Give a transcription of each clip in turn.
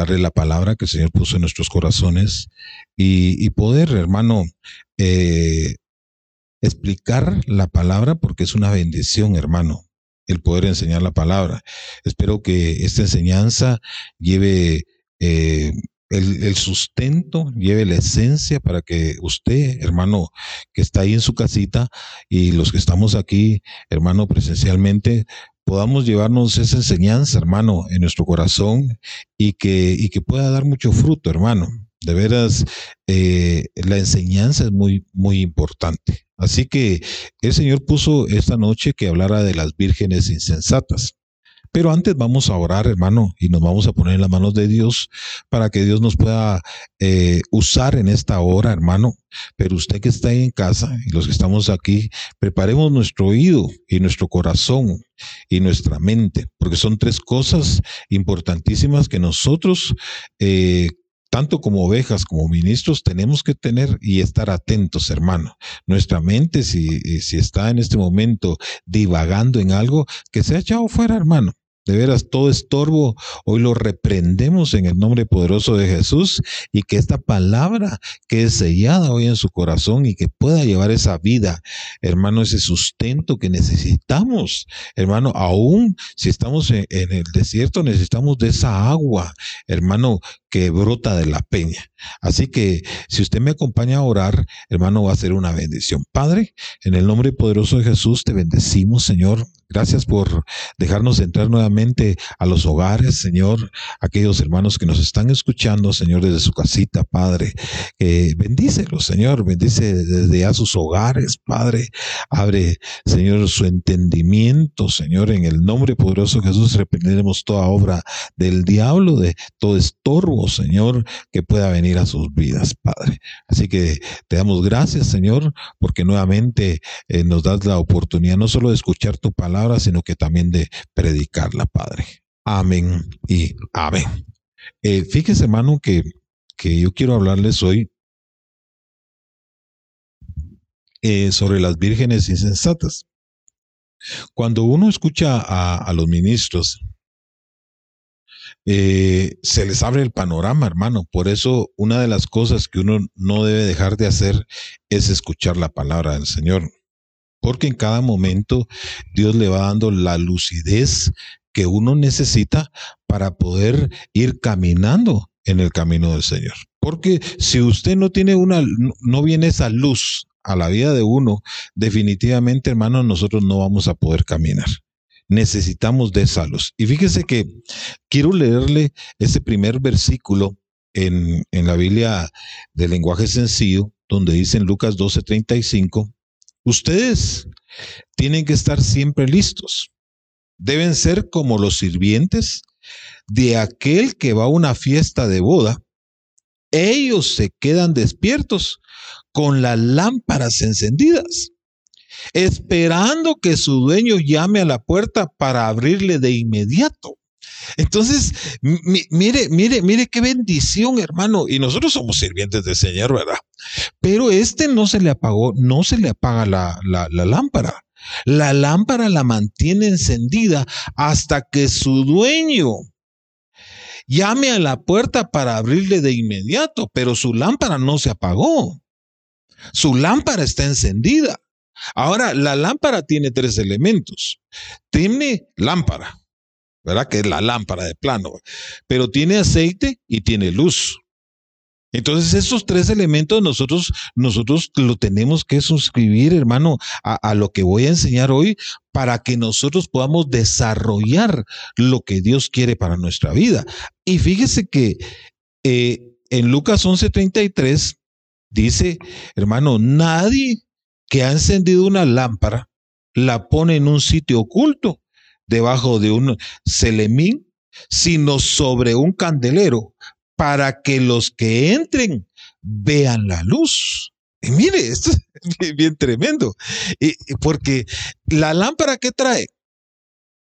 darle la palabra que el Señor puso en nuestros corazones y, poder, hermano, eh, explicar la palabra porque es una bendición, hermano, el poder enseñar la palabra. Espero que esta enseñanza lleve eh, el, sustento, lleve la esencia para que usted, hermano, que está ahí en su casita y los que estamos aquí, hermano, presencialmente, podamos llevarnos esa enseñanza, hermano, en nuestro corazón y que, y que pueda dar mucho fruto, hermano. De veras, eh, la enseñanza es muy, muy importante. Así que el Señor puso esta noche que hablara de las vírgenes insensatas. Pero antes vamos a orar, hermano, y nos vamos a poner en las manos de Dios para que Dios nos pueda eh, usar en esta hora, hermano. Pero usted que está ahí en casa y los que estamos aquí, preparemos nuestro oído y nuestro corazón y nuestra mente, porque son tres cosas importantísimas que nosotros eh, tanto como ovejas, como ministros, tenemos que tener y estar atentos, hermano. Nuestra mente, si, si está en este momento divagando en algo, que se ha echado fuera, hermano. De veras, todo estorbo, hoy lo reprendemos en el nombre poderoso de Jesús y que esta palabra que es sellada hoy en su corazón y que pueda llevar esa vida, hermano, ese sustento que necesitamos. Hermano, aún si estamos en, en el desierto, necesitamos de esa agua, hermano, que brota de la peña. Así que si usted me acompaña a orar, hermano, va a ser una bendición. Padre, en el nombre poderoso de Jesús te bendecimos, Señor. Gracias por dejarnos entrar nuevamente a los hogares, Señor. Aquellos hermanos que nos están escuchando, Señor, desde su casita, Padre. Eh, bendícelos, Señor. Bendice desde a sus hogares, Padre. Abre, Señor, su entendimiento, Señor. En el nombre poderoso de Jesús reprenderemos toda obra del diablo, de todo estorbo, Señor, que pueda venir a sus vidas, Padre. Así que te damos gracias, Señor, porque nuevamente eh, nos das la oportunidad no solo de escuchar tu palabra, sino que también de predicarla, Padre. Amén y amén. Eh, fíjese, hermano, que, que yo quiero hablarles hoy eh, sobre las vírgenes insensatas. Cuando uno escucha a, los ministros eh, se les abre el panorama, hermano. Por eso una de las cosas que uno no debe dejar de hacer es escuchar la palabra del Señor. Porque en cada momento Dios le va dando la lucidez que uno necesita para poder ir caminando en el camino del Señor. Porque si usted no tiene una, no viene esa luz a la vida de uno, definitivamente, hermano, nosotros no vamos a poder caminar necesitamos de esa luz. Y fíjese que quiero leerle ese primer versículo en, en la Biblia de lenguaje sencillo, donde dice en Lucas 12:35, ustedes tienen que estar siempre listos. Deben ser como los sirvientes de aquel que va a una fiesta de boda. Ellos se quedan despiertos con las lámparas encendidas esperando que su dueño llame a la puerta para abrirle de inmediato. Entonces, mire, mire, mire qué bendición, hermano. Y nosotros somos sirvientes del Señor, ¿verdad? Pero este no se le apagó, no se le apaga la, lámpara. La lámpara la mantiene encendida hasta que su dueño llame a la puerta para abrirle de inmediato, pero su lámpara no se apagó. Su lámpara está encendida. Ahora, la lámpara tiene tres elementos. Tiene lámpara, ¿verdad? Que es la lámpara de plano, pero tiene aceite y tiene luz. Entonces, esos tres elementos nosotros, nosotros lo tenemos que suscribir, hermano, a, lo que voy a enseñar hoy para que nosotros podamos desarrollar lo que Dios quiere para nuestra vida. Y fíjese que eh, en Lucas 11:33 dice, hermano, nadie que ha encendido una lámpara, la pone en un sitio oculto, debajo de un celemín, sino sobre un candelero, para que los que entren vean la luz. Y mire, esto es bien tremendo, porque la lámpara que trae,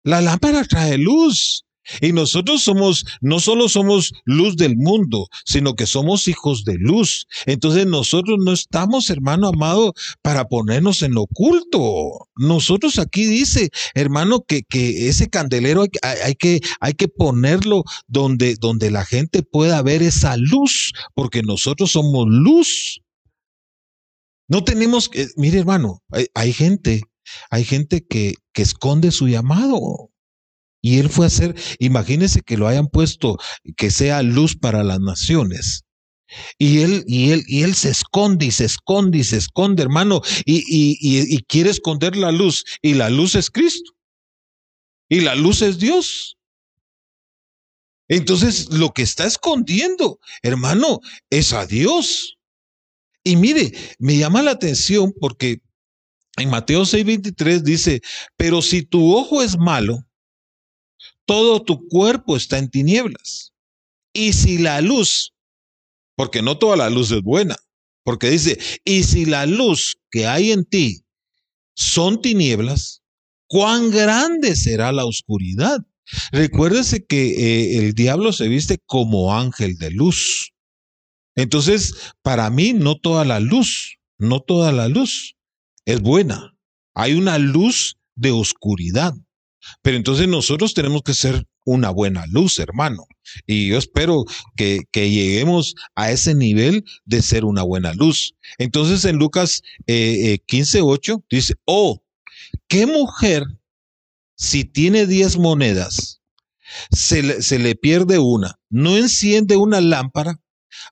la lámpara trae luz. Y nosotros somos, no solo somos luz del mundo, sino que somos hijos de luz. Entonces nosotros no estamos, hermano amado, para ponernos en oculto. Nosotros aquí dice, hermano, que, que ese candelero hay, hay, que, hay que ponerlo donde, donde la gente pueda ver esa luz, porque nosotros somos luz. No tenemos que, mire hermano, hay, hay gente, hay gente que, que esconde su llamado. Y él fue a hacer, imagínense que lo hayan puesto, que sea luz para las naciones. Y él, y él, y él se esconde y se esconde y se esconde, hermano, y, y, y, quiere esconder la luz. Y la luz es Cristo. Y la luz es Dios. Entonces, lo que está escondiendo, hermano, es a Dios. Y mire, me llama la atención porque en Mateo 6:23 dice, pero si tu ojo es malo, todo tu cuerpo está en tinieblas. Y si la luz, porque no toda la luz es buena, porque dice, y si la luz que hay en ti son tinieblas, ¿cuán grande será la oscuridad? Recuérdese que eh, el diablo se viste como ángel de luz. Entonces, para mí, no toda la luz, no toda la luz es buena. Hay una luz de oscuridad. Pero entonces nosotros tenemos que ser una buena luz, hermano. Y yo espero que, que lleguemos a ese nivel de ser una buena luz. Entonces en Lucas eh, 15, eh, dice, oh, ¿qué mujer si tiene 10 monedas, se le, se le pierde una, no enciende una lámpara,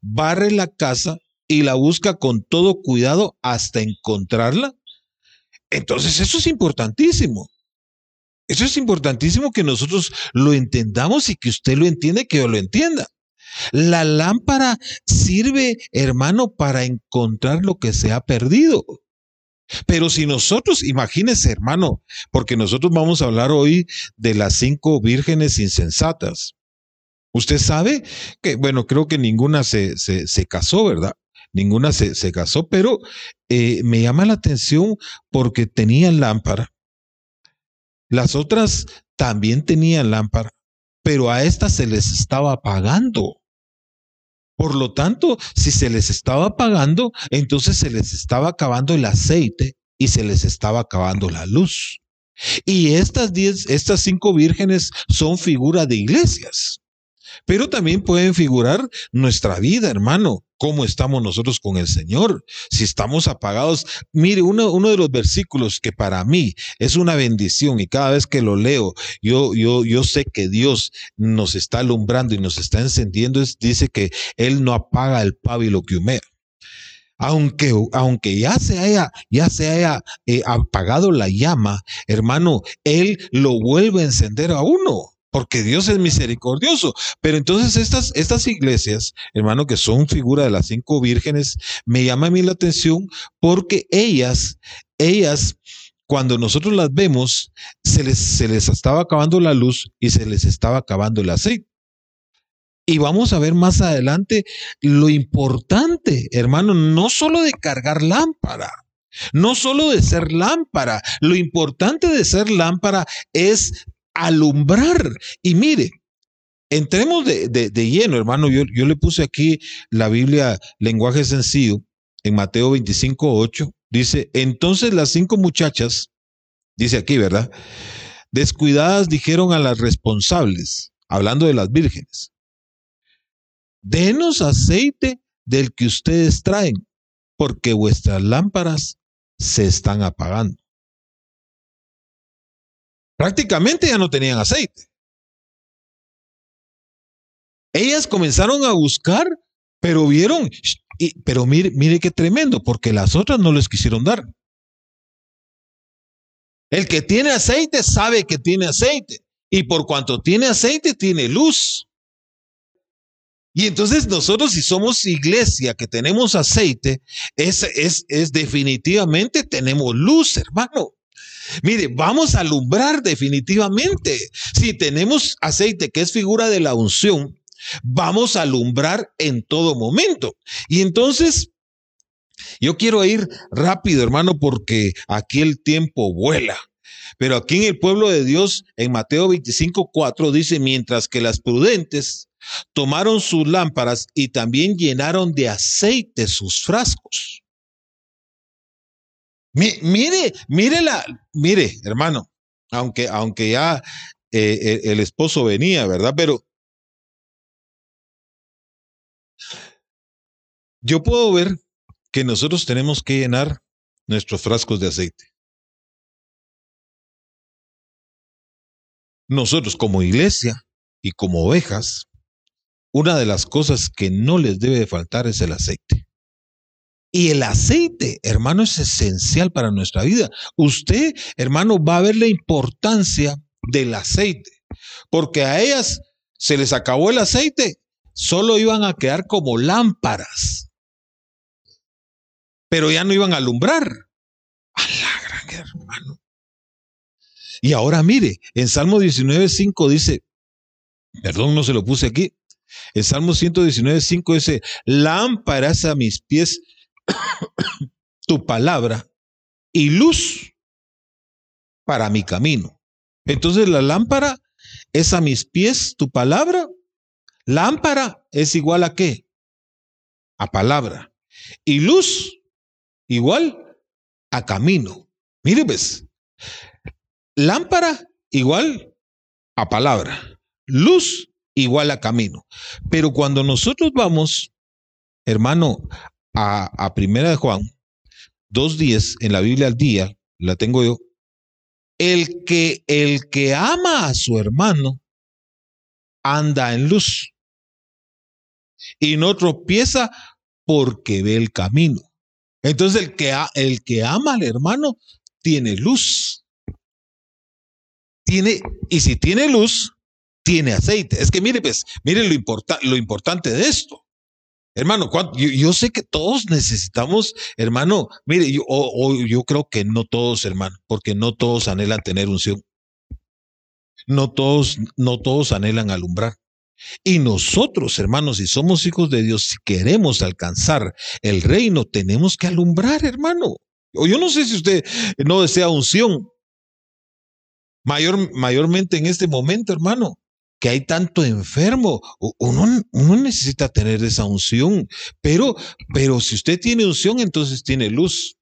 barre la casa y la busca con todo cuidado hasta encontrarla? Entonces eso es importantísimo. Eso es importantísimo que nosotros lo entendamos y que usted lo entienda que yo lo entienda. La lámpara sirve, hermano, para encontrar lo que se ha perdido. Pero si nosotros, imagínese, hermano, porque nosotros vamos a hablar hoy de las cinco vírgenes insensatas. Usted sabe que, bueno, creo que ninguna se, se, casó, ¿verdad? Ninguna se, se casó, pero eh, me llama la atención porque tenían lámpara las otras también tenían lámpara, pero a estas se les estaba apagando. Por lo tanto, si se les estaba apagando, entonces se les estaba acabando el aceite y se les estaba acabando la luz. Y estas diez, estas cinco vírgenes son figura de iglesias. Pero también pueden figurar nuestra vida, hermano. ¿Cómo estamos nosotros con el Señor? Si estamos apagados. Mire, uno, uno de los versículos que para mí es una bendición y cada vez que lo leo, yo, yo, yo sé que Dios nos está alumbrando y nos está encendiendo, es, dice que Él no apaga el pábilo que humea aunque, aunque ya se haya, ya se haya eh, apagado la llama, hermano, Él lo vuelve a encender a uno porque Dios es misericordioso. Pero entonces estas, estas iglesias, hermano, que son figura de las cinco vírgenes, me llama a mí la atención porque ellas, ellas, cuando nosotros las vemos, se les, se les estaba acabando la luz y se les estaba acabando el aceite. Y vamos a ver más adelante lo importante, hermano, no solo de cargar lámpara, no solo de ser lámpara, lo importante de ser lámpara es alumbrar. Y mire, entremos de, lleno, hermano. Yo, yo, le puse aquí la Biblia, lenguaje sencillo, en Mateo 25, 8. Dice, entonces las cinco muchachas, dice aquí, ¿verdad? Descuidadas dijeron a las responsables, hablando de las vírgenes, denos aceite del que ustedes traen, porque vuestras lámparas se están apagando prácticamente ya no tenían aceite. Ellas comenzaron a buscar, pero vieron, y, pero mire, mire qué tremendo, porque las otras no les quisieron dar. El que tiene aceite sabe que tiene aceite, y por cuanto tiene aceite, tiene luz. Y entonces nosotros si somos iglesia que tenemos aceite, es, es, es definitivamente tenemos luz, hermano. Mire, vamos a alumbrar definitivamente. Si tenemos aceite que es figura de la unción, vamos a alumbrar en todo momento. Y entonces, yo quiero ir rápido, hermano, porque aquí el tiempo vuela. Pero aquí en el pueblo de Dios, en Mateo 25, 4, dice, mientras que las prudentes tomaron sus lámparas y también llenaron de aceite sus frascos. Mire, mire la, mire, hermano, aunque, aunque ya eh, el esposo venía, ¿verdad? Pero yo puedo ver que nosotros tenemos que llenar nuestros frascos de aceite. Nosotros como iglesia y como ovejas, una de las cosas que no les debe de faltar es el aceite. Y el aceite, hermano, es esencial para nuestra vida. Usted, hermano, va a ver la importancia del aceite, porque a ellas se les acabó el aceite, solo iban a quedar como lámparas, pero ya no iban a alumbrar. A la gran hermano. Y ahora mire, en Salmo 19.5 dice, perdón, no se lo puse aquí, en Salmo 119.5 dice, lámparas a mis pies tu palabra y luz para mi camino. Entonces la lámpara es a mis pies tu palabra. Lámpara es igual a qué? A palabra. Y luz igual a camino. Mire, ves. Lámpara igual a palabra. Luz igual a camino. Pero cuando nosotros vamos, hermano, a, a Primera de Juan, dos días en la Biblia al día, la tengo yo, el que, el que ama a su hermano anda en luz y no tropieza porque ve el camino. Entonces el que, el que ama al hermano tiene luz. Tiene, y si tiene luz, tiene aceite. Es que mire, pues, mire lo, lo importante de esto. Hermano, yo, sé que todos necesitamos, hermano, mire, yo, yo creo que no todos, hermano, porque no todos anhelan tener unción. No todos, no todos anhelan alumbrar. Y nosotros, hermanos, si somos hijos de Dios, si queremos alcanzar el reino, tenemos que alumbrar, hermano. Yo no sé si usted no desea unción. Mayor, mayormente en este momento, hermano que hay tanto enfermo. Uno, uno, necesita tener esa unción, pero, pero si usted tiene unción, entonces tiene luz.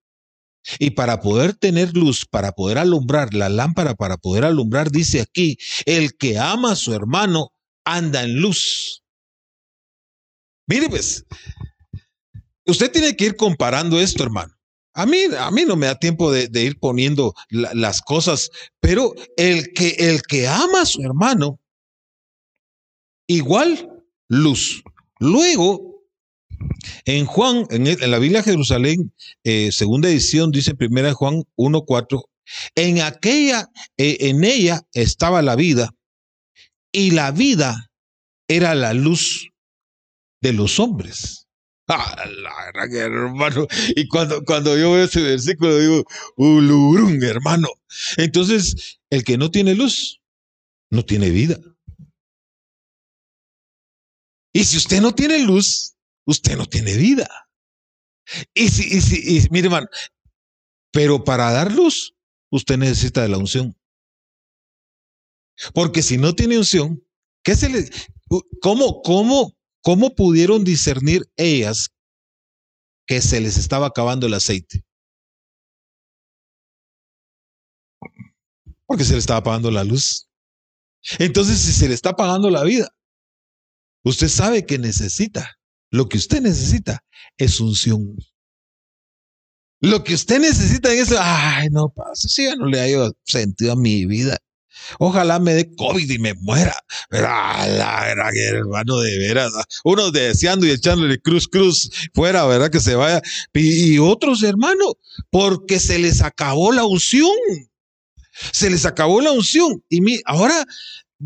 Y para poder tener luz, para poder alumbrar, la lámpara para poder alumbrar, dice aquí, el que ama a su hermano anda en luz. Mire pues, usted tiene que ir comparando esto, hermano. A mí, a mí no me da tiempo de, ir poniendo las cosas, pero el que, el que ama a su hermano igual luz. Luego, en Juan, en, la Biblia de Jerusalén, eh, segunda edición, dice primera Juan 1.4, en aquella, eh, en ella estaba la vida, y la vida era la luz de los hombres. Ah, la hermano. Y cuando, cuando yo veo ese versículo, digo, ulurum, hermano. Entonces, el que no tiene luz, no tiene vida. Y si usted no tiene luz, usted no tiene vida. Y si, y si, y, mire, hermano, pero para dar luz, usted necesita de la unción. Porque si no tiene unción, ¿qué se le, cómo, cómo, cómo pudieron discernir ellas que se les estaba acabando el aceite? Porque se le estaba apagando la luz. Entonces, si se le está apagando la vida, Usted sabe que necesita. Lo que usted necesita es unción. Lo que usted necesita es, ay, no pasa, si ya no le haya sentido a mi vida. Ojalá me dé COVID y me muera. Pero, la gran hermano, de veras. Unos deseando y echándole cruz, cruz fuera, ¿verdad? Que se vaya. Y, otros, hermano, porque se les acabó la unción. Se les acabó la unción. Y mi, ahora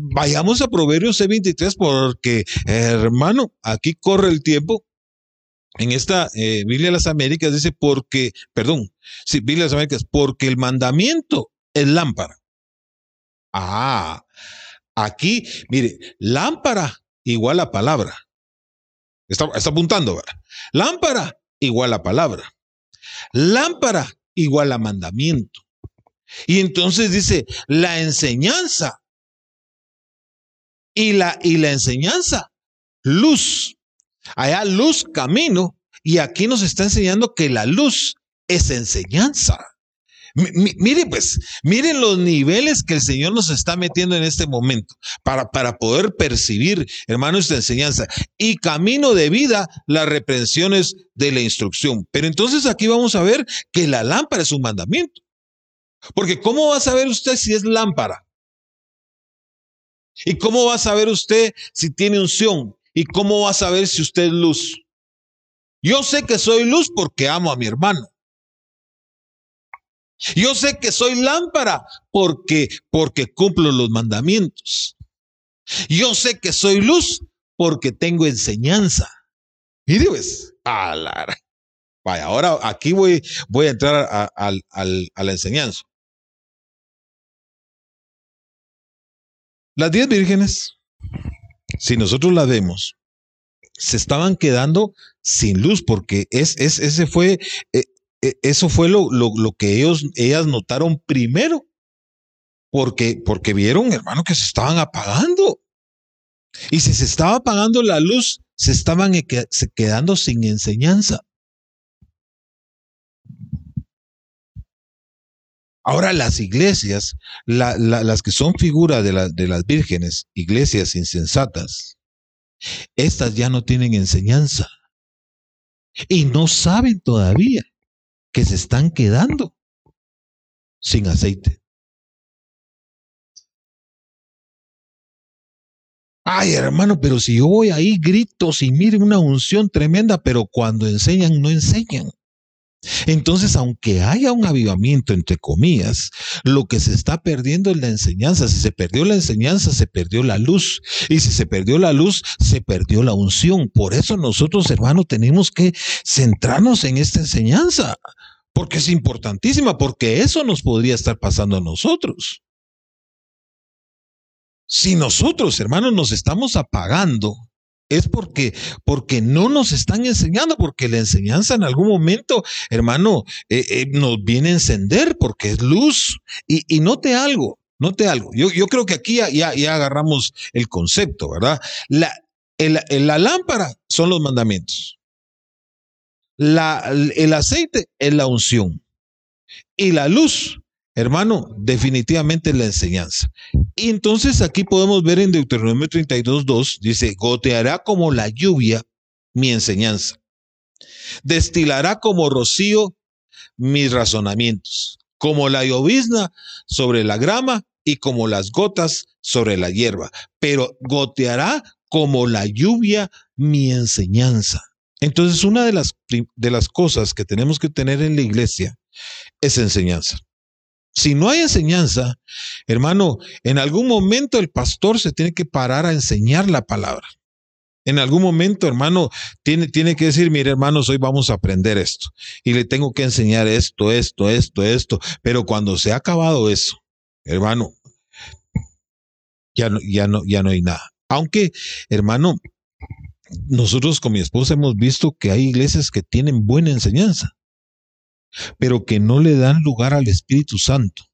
Vayamos a Proverbios C23 porque, hermano, aquí corre el tiempo. En esta eh, Biblia de las Américas dice porque, perdón, sí, Biblia de las Américas, porque el mandamiento es lámpara. Ah, aquí, mire, lámpara igual a palabra. Está, está apuntando, ¿verdad? Lámpara igual a palabra. Lámpara igual a mandamiento. Y entonces dice, la enseñanza. Y la, y la enseñanza, luz. Allá luz, camino. Y aquí nos está enseñando que la luz es enseñanza. Miren pues, miren los niveles que el Señor nos está metiendo en este momento para, para poder percibir, hermano, esta enseñanza. Y camino de vida, las reprensiones de la instrucción. Pero entonces aquí vamos a ver que la lámpara es un mandamiento. Porque ¿cómo va a saber usted si es lámpara? ¿Y cómo va a saber usted si tiene unción? ¿Y cómo va a saber si usted es luz? Yo sé que soy luz porque amo a mi hermano. Yo sé que soy lámpara porque, porque cumplo los mandamientos. Yo sé que soy luz porque tengo enseñanza. Y dices, a la... Vaya, ahora aquí voy, voy a entrar a la enseñanza. Las diez vírgenes, si nosotros las vemos, se estaban quedando sin luz porque es, es ese fue, eh, eh, eso fue lo, lo, lo, que ellos, ellas notaron primero, porque, porque vieron, hermano, que se estaban apagando. Y si se estaba apagando la luz, se estaban quedando sin enseñanza. Ahora las iglesias, las que son figuras de, de las vírgenes, iglesias insensatas, estas ya no tienen enseñanza y no saben todavía que se están quedando sin aceite. Ay, hermano, pero si yo voy ahí, gritos y miren una unción tremenda, pero cuando enseñan, no enseñan. Entonces, aunque haya un avivamiento, entre comillas, lo que se está perdiendo es la enseñanza. Si se perdió la enseñanza, se perdió la luz. Y si se perdió la luz, se perdió la unción. Por eso nosotros, hermanos, tenemos que centrarnos en esta enseñanza. Porque es importantísima, porque eso nos podría estar pasando a nosotros. Si nosotros, hermanos, nos estamos apagando, es porque, porque no nos están enseñando, porque la enseñanza en algún momento, hermano, eh, eh, nos viene a encender porque es luz. Y, y note algo, note algo. Yo, yo creo que aquí ya, ya, agarramos el concepto, ¿verdad? La, la lámpara son los mandamientos. La, el aceite es la unción. Y la luz Hermano, definitivamente la enseñanza. Y entonces aquí podemos ver en Deuteronomio 32, 2, dice, goteará como la lluvia mi enseñanza. Destilará como rocío mis razonamientos, como la llovizna sobre la grama y como las gotas sobre la hierba. Pero goteará como la lluvia mi enseñanza. Entonces, una de las, de las cosas que tenemos que tener en la iglesia es enseñanza. Si no hay enseñanza, hermano, en algún momento el pastor se tiene que parar a enseñar la palabra. En algún momento, hermano, tiene, tiene que decir, mire, hermanos, hoy vamos a aprender esto. Y le tengo que enseñar esto, esto, esto, esto. Pero cuando se ha acabado eso, hermano, ya no, ya no, ya no hay nada. Aunque, hermano, nosotros con mi esposa hemos visto que hay iglesias que tienen buena enseñanza pero que no le dan lugar al Espíritu Santo.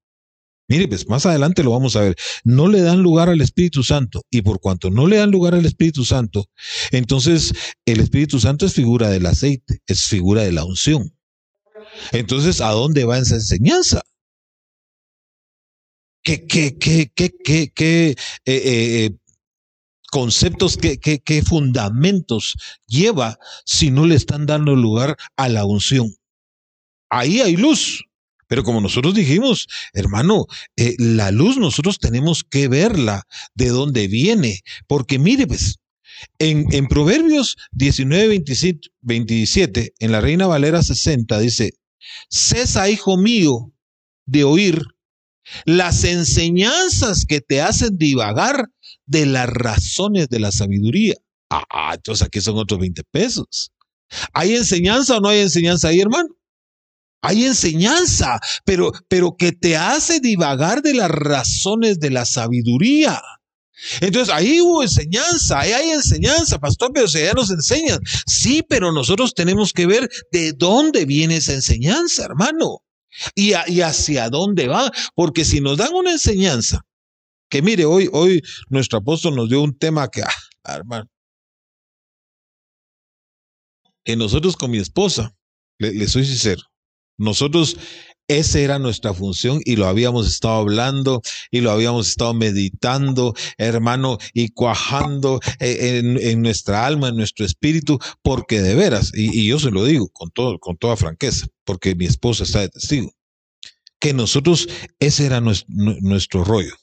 Mire, pues más adelante lo vamos a ver. No le dan lugar al Espíritu Santo. Y por cuanto no le dan lugar al Espíritu Santo, entonces el Espíritu Santo es figura del aceite, es figura de la unción. Entonces, ¿a dónde va esa enseñanza? ¿Qué, qué, qué, qué, qué, qué eh, eh, eh, conceptos, qué, qué, qué fundamentos lleva si no le están dando lugar a la unción? Ahí hay luz. Pero como nosotros dijimos, hermano, eh, la luz nosotros tenemos que verla de dónde viene. Porque mire, pues, en, en Proverbios 19, 27, 27, en la Reina Valera 60, dice, cesa, hijo mío, de oír las enseñanzas que te hacen divagar de las razones de la sabiduría. Ah, entonces aquí son otros 20 pesos. ¿Hay enseñanza o no hay enseñanza ahí, hermano? Hay enseñanza, pero, pero que te hace divagar de las razones de la sabiduría. Entonces ahí hubo enseñanza, ahí hay enseñanza, pastor, pero si ya nos enseñan. Sí, pero nosotros tenemos que ver de dónde viene esa enseñanza, hermano. ¿Y, y hacia dónde va? Porque si nos dan una enseñanza, que mire, hoy, hoy nuestro apóstol nos dio un tema que, ah, hermano, que nosotros con mi esposa, le, soy sincero, nosotros esa era nuestra función y lo habíamos estado hablando y lo habíamos estado meditando, hermano, y cuajando eh, en, nuestra alma, en nuestro espíritu, porque de veras, y, yo se lo digo con, todo, con toda franqueza, porque mi esposa está de testigo, que nosotros, ese era nuestro, nuestro rollo.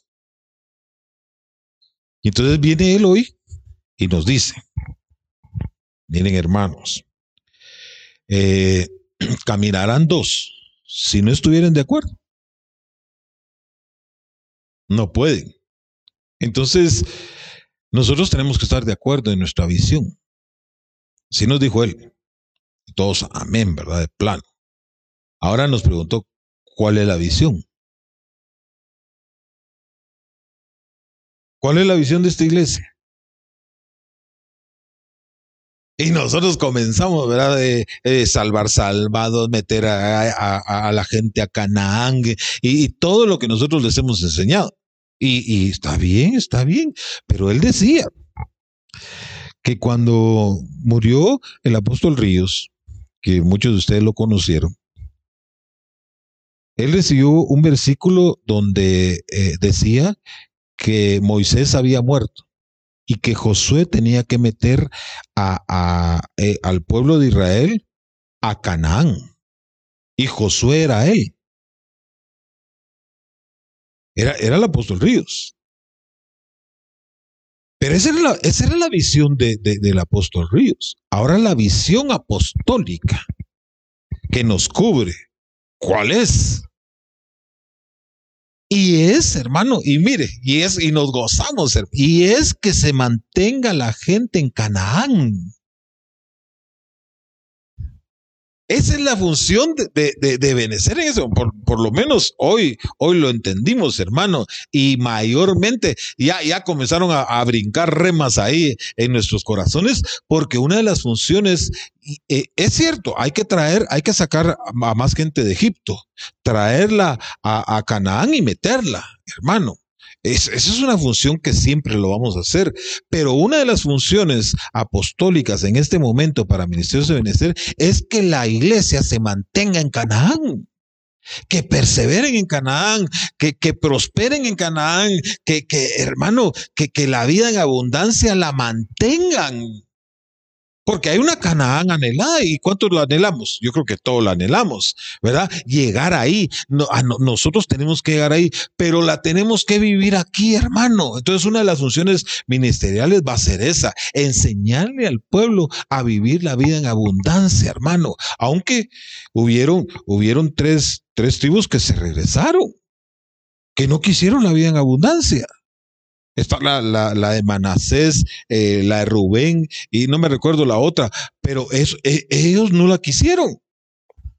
Y entonces viene él hoy y nos dice, miren hermanos, eh, caminarán dos si no estuvieran de acuerdo. No pueden. Entonces, nosotros tenemos que estar de acuerdo en nuestra visión. Si nos dijo él, todos amén, ¿verdad? De plano. Ahora nos preguntó, ¿cuál es la visión? ¿Cuál es la visión de esta iglesia? Y nosotros comenzamos, ¿verdad? De, salvar salvados, meter a, la gente a Canaán y, todo lo que nosotros les hemos enseñado. Y, está bien, está bien. Pero él decía que cuando murió el apóstol Ríos, que muchos de ustedes lo conocieron, él recibió un versículo donde eh, decía que Moisés había muerto y que Josué tenía que meter a, eh, al pueblo de Israel a Canaán. Y Josué era él. Era, era el apóstol Ríos. Pero esa era la, esa era la visión de, del apóstol Ríos. Ahora la visión apostólica que nos cubre. ¿Cuál es? Y es, hermano, y mire, y es, y nos gozamos, y es que se mantenga la gente en Canaán. Esa es la función de, de, de, en eso. Por, por, lo menos hoy, hoy lo entendimos, hermano. Y mayormente ya, ya comenzaron a, a, brincar remas ahí en nuestros corazones, porque una de las funciones, eh, es cierto, hay que traer, hay que sacar a más gente de Egipto, traerla a Canaán y meterla, hermano. Esa es una función que siempre lo vamos a hacer, pero una de las funciones apostólicas en este momento para Ministerios de Benecer es que la iglesia se mantenga en Canaán que perseveren en Canaán, que, que prosperen en Canaán, que, que hermano, que, que la vida en abundancia la mantengan. Porque hay una Canaán anhelada y ¿cuántos lo anhelamos? Yo creo que todos la anhelamos, ¿verdad? Llegar ahí. nosotros tenemos que llegar ahí, pero la tenemos que vivir aquí, hermano. Entonces una de las funciones ministeriales va a ser esa, enseñarle al pueblo a vivir la vida en abundancia, hermano. Aunque hubieron, hubieron tres, tres tribus que se regresaron, que no quisieron la vida en abundancia. Está la, la, la de Manasés, eh, la de Rubén, y no me recuerdo la otra, pero eso, e, ellos no la quisieron.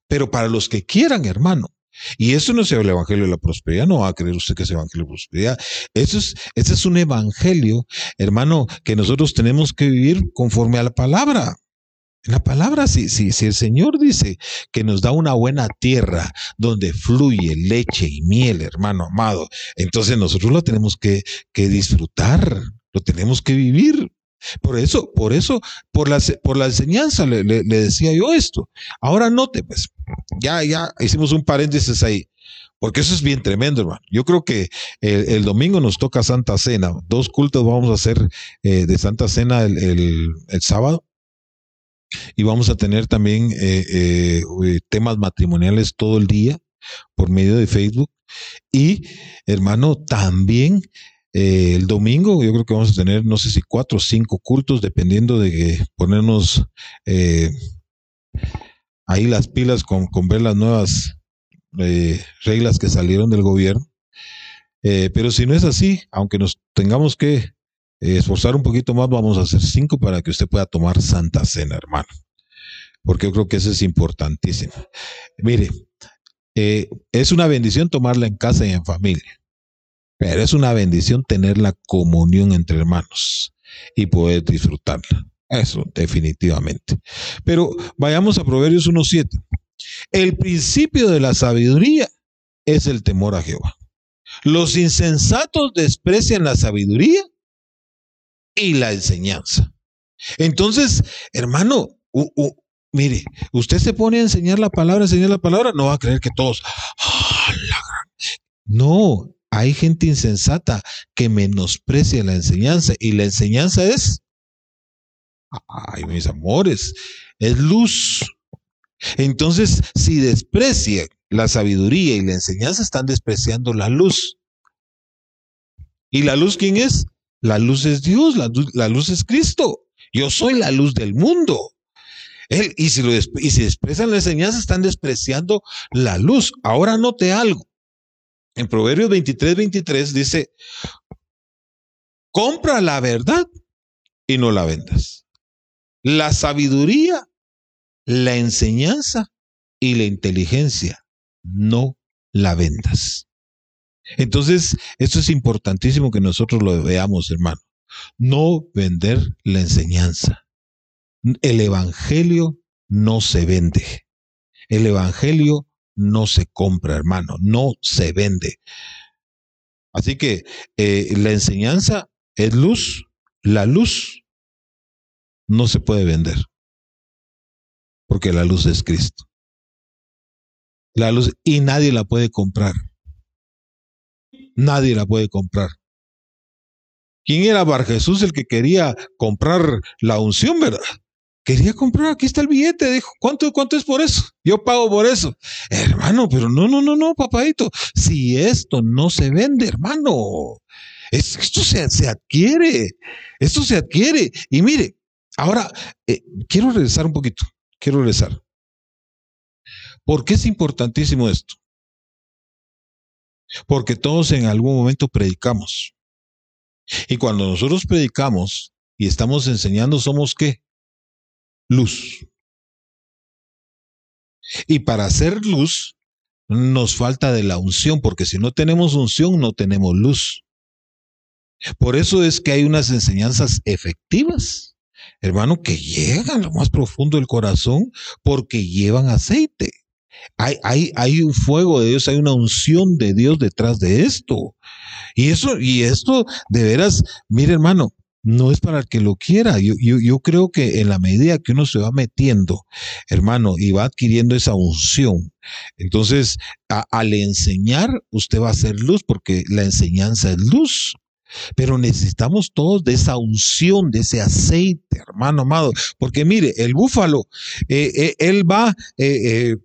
Pero para los que quieran, hermano. Y eso no es el evangelio de la prosperidad, no va a creer usted que es el evangelio de la prosperidad. Eso es, ese es un evangelio, hermano, que nosotros tenemos que vivir conforme a la palabra. En la palabra, si, si, si el Señor dice que nos da una buena tierra donde fluye leche y miel, hermano amado, entonces nosotros lo tenemos que, que disfrutar, lo tenemos que vivir. Por eso, por eso, por la, por la enseñanza le, le, decía yo esto. Ahora note, pues, ya, ya hicimos un paréntesis ahí. Porque eso es bien tremendo, hermano. Yo creo que el, domingo nos toca Santa Cena. Dos cultos vamos a hacer eh, de Santa Cena el, el sábado y vamos a tener también eh, eh, eh, temas matrimoniales todo el día por medio de Facebook. Y, hermano, también el domingo yo creo que vamos a tener, no sé si cuatro o cinco cultos, dependiendo de ponernos ahí las pilas con, con ver las nuevas reglas que salieron del gobierno. pero si no es así, aunque nos tengamos que eh, esforzar un poquito más, vamos a hacer cinco para que usted pueda tomar Santa Cena, hermano. Porque yo creo que eso es importantísimo. Mire, eh, es una bendición tomarla en casa y en familia, pero es una bendición tener la comunión entre hermanos y poder disfrutarla. Eso, definitivamente. Pero vayamos a Proverbios 1.7. el principio de la sabiduría es el temor a Jehová. Los insensatos desprecian la sabiduría y la enseñanza. Entonces, hermano, mire, usted se pone a enseñar la palabra, enseñar la palabra, no va a creer que todos, ¡ah, no, hay gente insensata que menosprecia la enseñanza y la enseñanza es, ay, mis amores, es luz. Entonces, si desprecia la sabiduría y la enseñanza, están despreciando la luz. ¿Y la luz quién es? La luz es Dios, la, luz es Cristo. Yo soy la luz del mundo. Y, si lo, desprecian la enseñanza, están despreciando la luz. Ahora note algo. En Proverbios 23, 23 dice, compra la verdad y no la vendas. La sabiduría, la enseñanza y la inteligencia, no la vendas. Entonces, esto es importantísimo que nosotros lo veamos, hermano. No vender la enseñanza. El Evangelio no se vende. El Evangelio no se compra, hermano, no se vende. Así que eh, la enseñanza es luz, la luz no se puede vender, porque la luz es Cristo. La luz, y nadie la puede comprar. Nadie la puede comprar. ¿Quién era Bar Jesús el que quería comprar la unción, verdad? Quería comprar, aquí está el billete, dijo, ¿cuánto, cuánto es por eso? Yo pago por eso. Hermano, pero no, no, no, no, papadito. Si esto no se vende, hermano, esto se, adquiere, esto se adquiere. Y mire, ahora, eh, quiero regresar un poquito, quiero regresar. ¿Por qué es importantísimo esto? Porque todos en algún momento predicamos. Y cuando nosotros predicamos y estamos enseñando, ¿somos qué? luz. Y para hacer luz nos falta de la unción, porque si no tenemos unción no tenemos luz. Por eso es que hay unas enseñanzas efectivas, hermano, que llegan a lo más profundo del corazón porque llevan aceite. Hay, hay, hay un fuego de Dios, hay una unción de Dios detrás de esto. Y eso, y esto, de veras, mire hermano, no es para el que lo quiera. Yo, yo, creo que en la medida que uno se va metiendo, hermano, y va adquiriendo esa unción, entonces al enseñar, usted va a hacer luz porque la enseñanza es luz. Pero necesitamos todos de esa unción, de ese aceite, hermano amado. Porque mire, el búfalo, eh, eh, él va eh,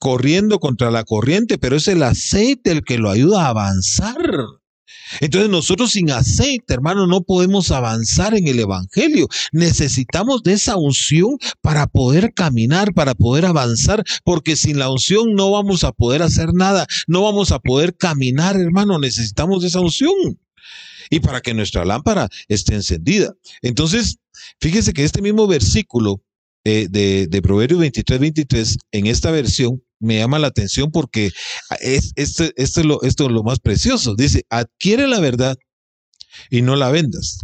corriendo contra la corriente, pero es el aceite el que lo ayuda a avanzar. Entonces nosotros sin aceite, hermano, no podemos avanzar en el Evangelio. Necesitamos de esa unción para poder caminar, para poder avanzar, porque sin la unción no vamos a poder hacer nada, no vamos a poder caminar, hermano. Necesitamos de esa unción. Y para que nuestra lámpara esté encendida. Entonces, fíjese que este mismo versículo eh, de, de Proverbios 23, 23, en esta versión, me llama la atención porque es, esto, esto, es lo, esto es lo más precioso. Dice, adquiere la verdad y no la vendas.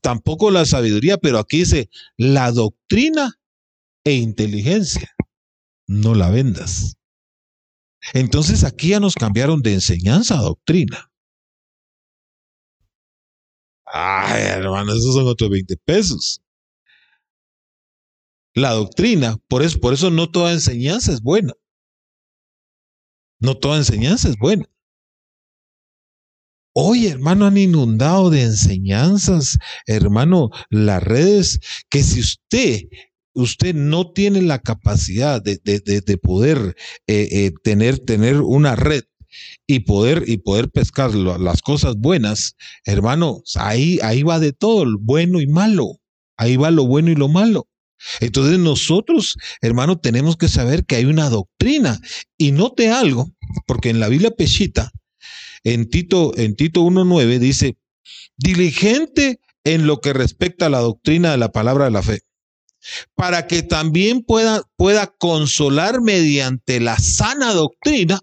Tampoco la sabiduría, pero aquí dice, la doctrina e inteligencia, no la vendas. Entonces aquí ya nos cambiaron de enseñanza a doctrina. Ay, hermano, esos son otros 20 pesos. La doctrina, por eso, por eso no toda enseñanza es buena. No toda enseñanza es buena. Hoy, hermano, han inundado de enseñanzas, hermano, las redes, que si usted, usted no tiene la capacidad de, de, poder eh, eh, tener, tener una red y poder, y poder pescar las cosas buenas, hermano, ahí, ahí va de todo, bueno y malo. Ahí va lo bueno y lo malo. Entonces nosotros, hermano, tenemos que saber que hay una doctrina. Y note algo, porque en la Biblia Peshita, en Tito, en Tito 1.9 dice, diligente en lo que respecta a la doctrina de la palabra de la fe, para que también pueda, pueda consolar mediante la sana doctrina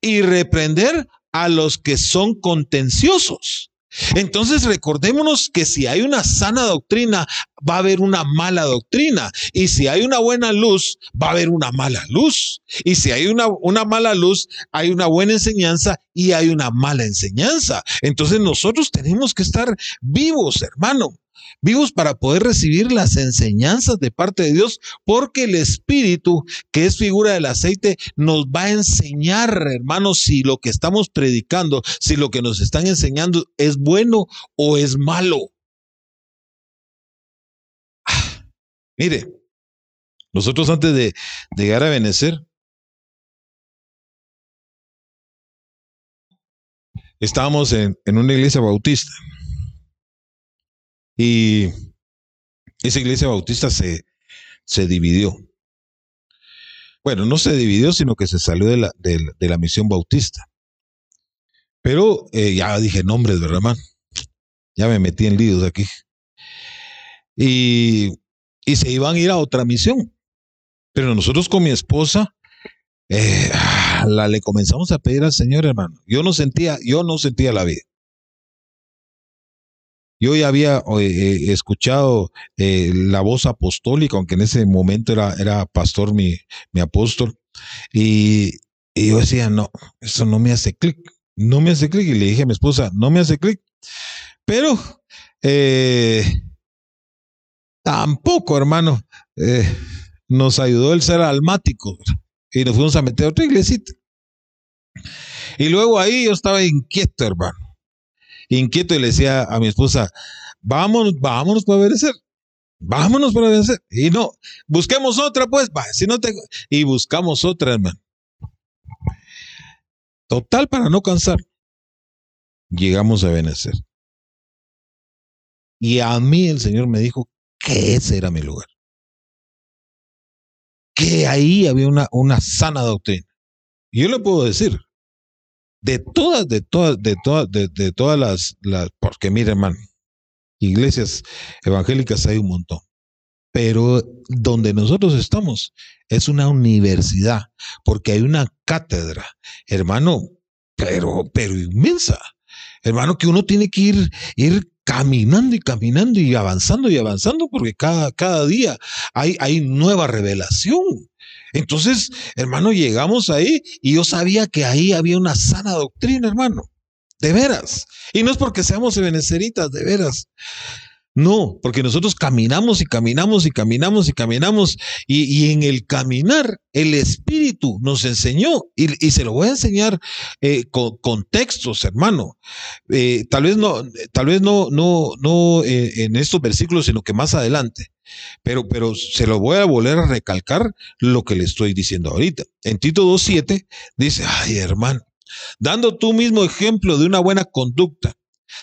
y reprender a los que son contenciosos. Entonces recordémonos que si hay una sana doctrina, va a haber una mala doctrina. Y si hay una buena luz, va a haber una mala luz. Y si hay una, una mala luz, hay una buena enseñanza y hay una mala enseñanza. Entonces nosotros tenemos que estar vivos, hermano vivos para poder recibir las enseñanzas de parte de Dios, porque el Espíritu, que es figura del aceite, nos va a enseñar, hermanos, si lo que estamos predicando, si lo que nos están enseñando es bueno o es malo. Ah, mire, nosotros antes de, llegar a Benecer, estábamos en una iglesia bautista. Y esa iglesia bautista se, se dividió. Bueno, no se dividió, sino que se salió de la, de, la misión bautista. Pero eh, ya dije nombres, ¿verdad, hermano? Ya me metí en líos aquí. Y, y, se iban a ir a otra misión. Pero nosotros con mi esposa eh, la, le comenzamos a pedir al Señor, hermano. Yo no sentía, yo no sentía la vida. Yo ya había eh, escuchado eh, la voz apostólica, aunque en ese momento era, era pastor mi, mi apóstol, y, yo decía, no, eso no me hace clic, no me hace clic, y le dije a mi esposa, no me hace clic, pero eh, tampoco, hermano, nos ayudó el ser almático, y nos fuimos a meter a otra iglesita. Y luego ahí yo estaba inquieto, hermano inquieto y le decía a mi esposa, vámonos, vámonos para obedecer. Vámonos para obedecer. Y no, busquemos otra, pues, si no te... Y buscamos otra, hermano. Total, para no cansar, llegamos a Benecer. Y a mí el Señor me dijo que ese era mi lugar. Que ahí había una, una sana doctrina. Y yo le puedo decir, de todas, de todas, de todas, de, todas las, las, porque mire, hermano, iglesias evangélicas hay un montón. Pero donde nosotros estamos es una universidad, porque hay una cátedra, hermano, pero, pero inmensa. Hermano, que uno tiene que ir, ir caminando y caminando y avanzando y avanzando, porque cada, cada día hay, hay nueva revelación. Entonces, hermano, llegamos ahí y yo sabía que ahí había una sana doctrina, hermano. De veras. Y no es porque seamos ebeneceritas, de veras. No, porque nosotros caminamos y caminamos y caminamos y caminamos y, en el caminar el Espíritu nos enseñó y, se lo voy a enseñar eh, con, textos, hermano. Eh, tal vez no, tal vez no, no, no eh, en estos versículos, sino que más adelante. Pero, pero se lo voy a volver a recalcar lo que le estoy diciendo ahorita. En Tito 2.7 dice, ay hermano, dando tú mismo ejemplo de una buena conducta,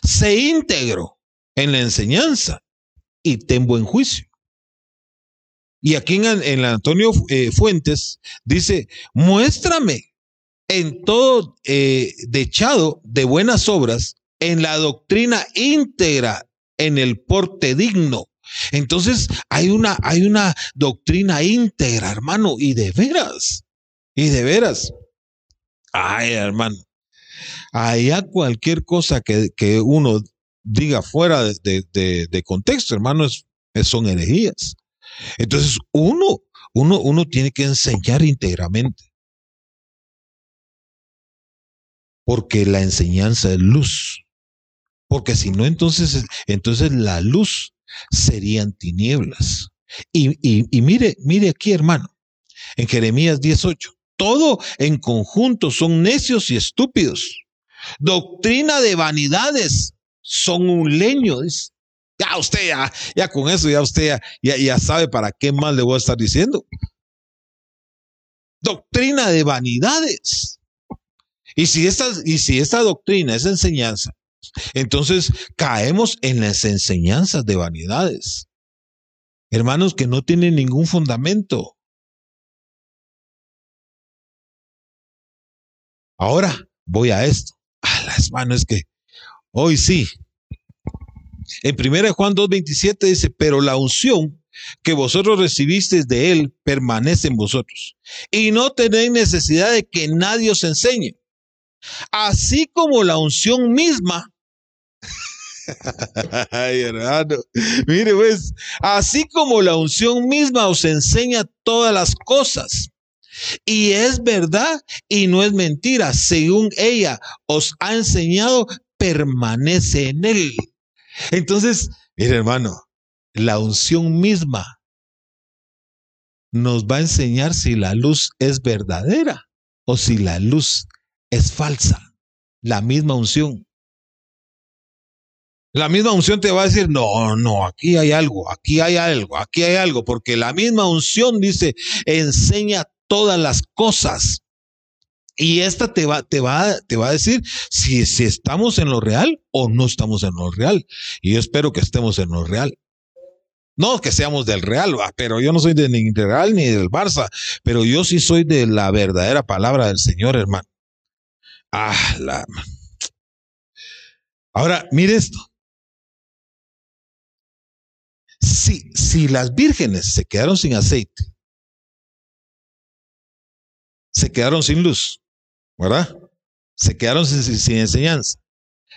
se íntegro en la enseñanza y ten buen juicio. Y aquí en, Antonio eh, Fuentes dice, muéstrame en todo eh, dechado de buenas obras, en la doctrina íntegra, en el porte digno. Entonces hay una, hay una doctrina íntegra, hermano, y de veras, y de veras. Ay, hermano, allá cualquier cosa que, que uno diga fuera de, contexto, hermano, son herejías. Entonces, uno, uno, uno tiene que enseñar íntegramente. Porque la enseñanza es luz. Porque si no, entonces, entonces la luz serían tinieblas. Y, mire, mire aquí, hermano, en Jeremías 18, todo en conjunto son necios y estúpidos. Doctrina de vanidades son un leño. Ya usted, ya, ya con eso, ya usted ya, ya, sabe para qué más le voy a estar diciendo. Doctrina de vanidades. Y si esta, y si esta doctrina, esa enseñanza, entonces caemos en las enseñanzas de vanidades. Hermanos que no tienen ningún fundamento. Ahora voy a esto. A las manos que Hoy sí. En 1 Juan 2.27 dice, pero la unción que vosotros recibisteis de él permanece en vosotros. Y no tenéis necesidad de que nadie os enseñe. Así como la unción misma Ay, hermano. Mire, pues, así como la unción misma os enseña todas las cosas. Y es verdad y no es mentira. Según ella os ha enseñado, permanece en él. Entonces, mire, hermano, la unción misma nos va a enseñar si la luz es verdadera o si la luz es falsa. La misma unción. La misma unción te va a decir, no, no, aquí hay algo, aquí hay algo, aquí hay algo, porque la misma unción dice, enseña todas las cosas. Y esta te va, te va, te va a decir si, si estamos en lo real o no estamos en lo real. Y yo espero que estemos en lo real. No que seamos del Real, pero yo no soy de ni del Real ni del Barça, pero yo sí soy de la verdadera palabra del Señor, hermano. Ah, la... Ahora, mire esto. Si, si las vírgenes se quedaron sin aceite, se quedaron sin luz, ¿verdad? Se quedaron sin, enseñanza,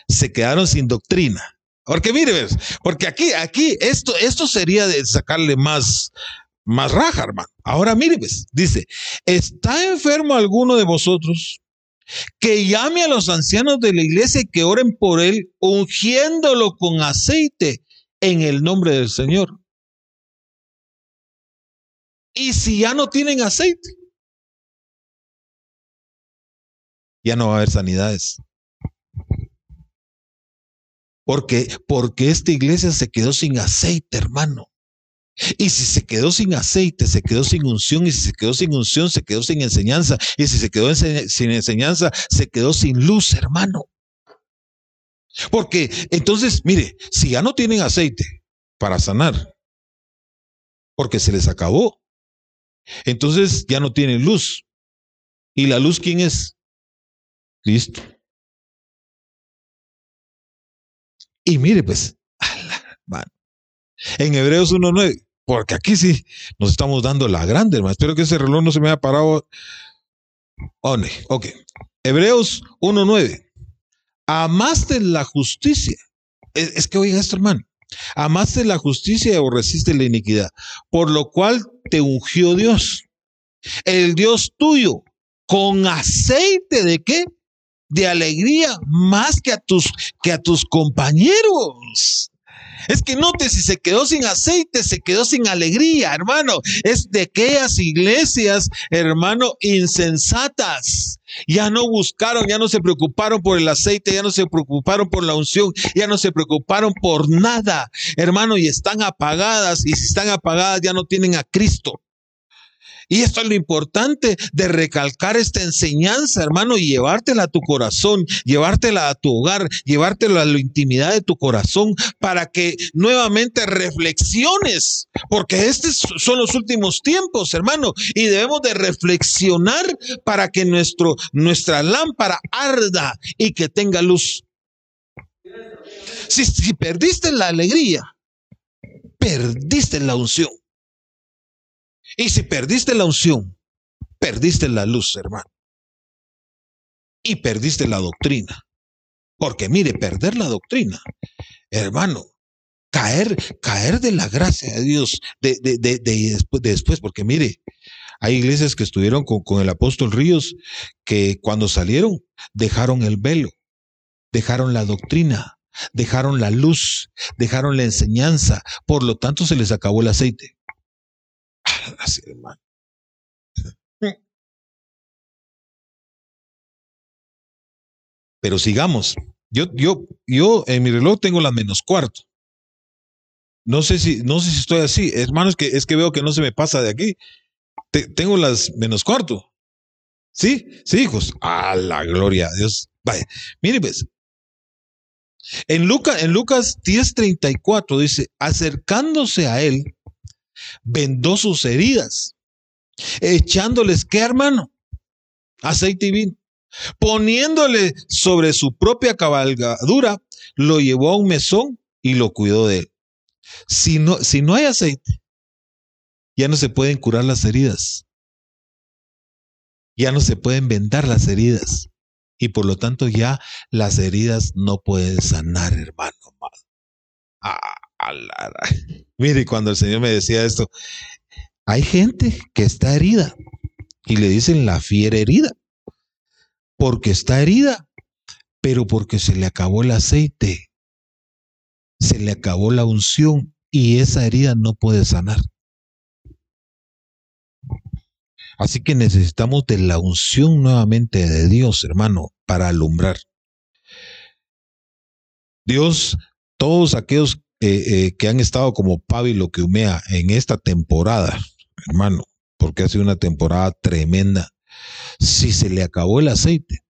se quedaron sin doctrina, porque mire, porque aquí, aquí, esto, esto sería de sacarle más, más raja, hermano. Ahora mire, dice, ¿está enfermo alguno de vosotros? Que llame a los ancianos de la iglesia y que oren por él, ungiéndolo con aceite en el nombre del Señor. Y si ya no tienen aceite, ya no va a haber sanidades. Porque, porque esta iglesia se quedó sin aceite, hermano. Y si se quedó sin aceite, se quedó sin unción, y si se quedó sin unción, se quedó sin enseñanza, y si se quedó sin enseñanza, se quedó sin luz, hermano. Porque entonces, mire, si ya no tienen aceite para sanar, porque se les acabó, entonces ya no tienen luz. ¿Y la luz quién es? Cristo. Y mire, pues, en Hebreos 1.9, porque aquí sí nos estamos dando la grande, hermano. Espero que ese reloj no se me haya parado. Oh, ok. Hebreos 1.9. Amaste la justicia. Es, que oiga esto, hermano. Amaste la justicia y aborreciste la iniquidad, por lo cual te ungió Dios, el Dios tuyo, con aceite de qué? de alegría más que a tus, que a tus compañeros. Es que note, si se quedó sin aceite, se quedó sin alegría, hermano. Es de aquellas iglesias, hermano, insensatas. Ya no buscaron, ya no se preocuparon por el aceite, ya no se preocuparon por la unción, ya no se preocuparon por nada, hermano, y están apagadas. Y si están apagadas, ya no tienen a Cristo. Y esto es lo importante de recalcar esta enseñanza, hermano, y llevártela a tu corazón, llevártela a tu hogar, llevártela a la intimidad de tu corazón para que nuevamente reflexiones, porque estos son los últimos tiempos, hermano, y debemos de reflexionar para que nuestro, nuestra lámpara arda y que tenga luz. Si, si perdiste la alegría, perdiste la unción. Y si perdiste la unción, perdiste la luz, hermano. Y perdiste la doctrina. Porque mire, perder la doctrina, hermano, caer, caer de la gracia de Dios de, de, de, después, porque mire, hay iglesias que estuvieron con, con el apóstol Ríos que cuando salieron dejaron el velo, dejaron la doctrina, dejaron la luz, dejaron la enseñanza, por lo tanto se les acabó el aceite. Pero sigamos. Yo, yo, yo en mi reloj tengo las menos cuarto. No sé si, no sé si estoy así. Hermano, es que, es que veo que no se me pasa de aquí. tengo las menos cuarto. ¿Sí? Sí, hijos. A la gloria a Dios. Vaya. Mire, pues. En, Lucas en Lucas 10:34 dice, acercándose a él, vendó sus heridas, echándoles, ¿qué hermano? Aceite y vino. Poniéndole sobre su propia cabalgadura, lo llevó a un mesón y lo cuidó de él. Si no, si no hay aceite, ya no se pueden curar las heridas. Ya no se pueden vendar las heridas. y por lo tanto ya las heridas no pueden sanar, hermano. Ah, Mire, cuando el Señor me decía esto, hay gente que está herida y le dicen la fiera herida, porque está herida, pero porque se le acabó el aceite, se le acabó la unción y esa herida no puede sanar. Así que necesitamos de la unción nuevamente de Dios, hermano, para alumbrar. Dios, todos aquellos eh, eh, que han estado como pábilo que humea en esta temporada, hermano, porque ha sido una temporada tremenda. Si se le acabó el aceite,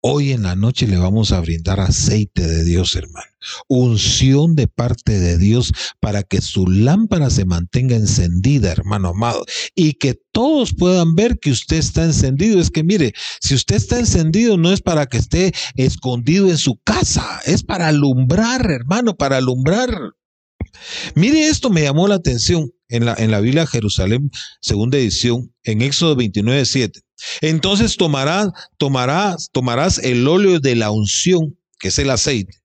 hoy en la noche le vamos a brindar aceite de Dios, hermano. Unción de parte de Dios para que su lámpara se mantenga encendida, hermano amado. Y que todos puedan ver que usted está encendido. Es que mire, si usted está encendido no es para que esté escondido en su casa, es para alumbrar, hermano, para alumbrar. Mire esto, me llamó la atención en la, en la Biblia Jerusalén, segunda edición, en Éxodo 29, 7. Entonces tomarás, tomarás, tomarás el óleo de la unción, que es el aceite,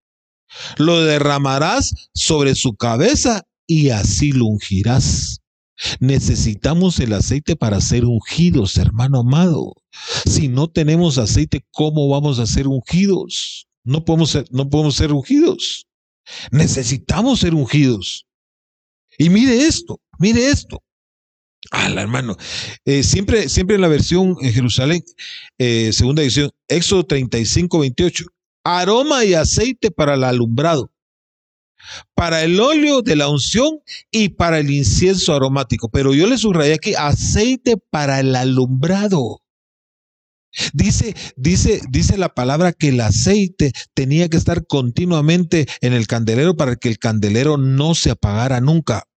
lo derramarás sobre su cabeza y así lo ungirás. Necesitamos el aceite para ser ungidos, hermano amado. Si no tenemos aceite, ¿cómo vamos a ser ungidos? No podemos ser, no podemos ser ungidos. Necesitamos ser ungidos. Y mire esto, mire esto. La hermano. Eh, siempre, siempre en la versión en Jerusalén, eh, segunda edición, Éxodo 35, 28. Aroma y aceite para el alumbrado, para el óleo de la unción y para el incienso aromático. Pero yo le subrayé aquí aceite para el alumbrado. Dice, dice, dice la palabra que el aceite tenía que estar continuamente en el candelero para que el candelero no se apagara nunca.